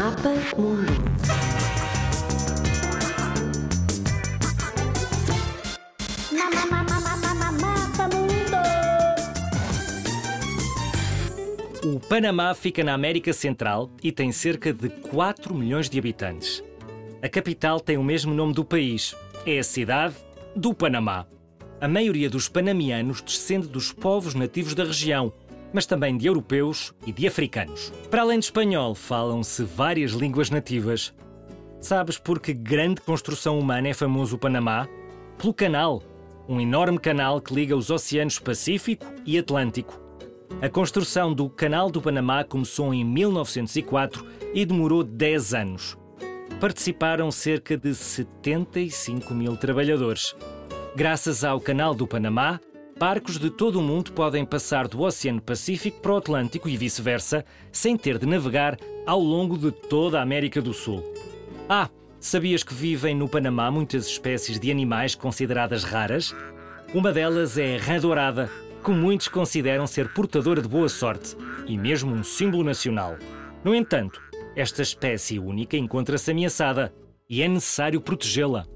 Mapa Mundo. Mapa Mundo. O Panamá fica na América Central e tem cerca de 4 milhões de habitantes. A capital tem o mesmo nome do país. É a cidade do Panamá. A maioria dos panamianos descende dos povos nativos da região, mas também de europeus e de africanos. Para além de espanhol, falam-se várias línguas nativas. Sabes por que grande construção humana é famoso o Panamá? Pelo canal. Um enorme canal que liga os oceanos Pacífico e Atlântico. A construção do Canal do Panamá começou em 1904 e demorou 10 anos. Participaram cerca de 75 mil trabalhadores. Graças ao Canal do Panamá, barcos de todo o mundo podem passar do Oceano Pacífico para o Atlântico e vice-versa, sem ter de navegar ao longo de toda a América do Sul. Ah, sabias que vivem no Panamá muitas espécies de animais consideradas raras? Uma delas é a rã dourada, que muitos consideram ser portadora de boa sorte e mesmo um símbolo nacional. No entanto, esta espécie única encontra-se ameaçada e é necessário protegê-la.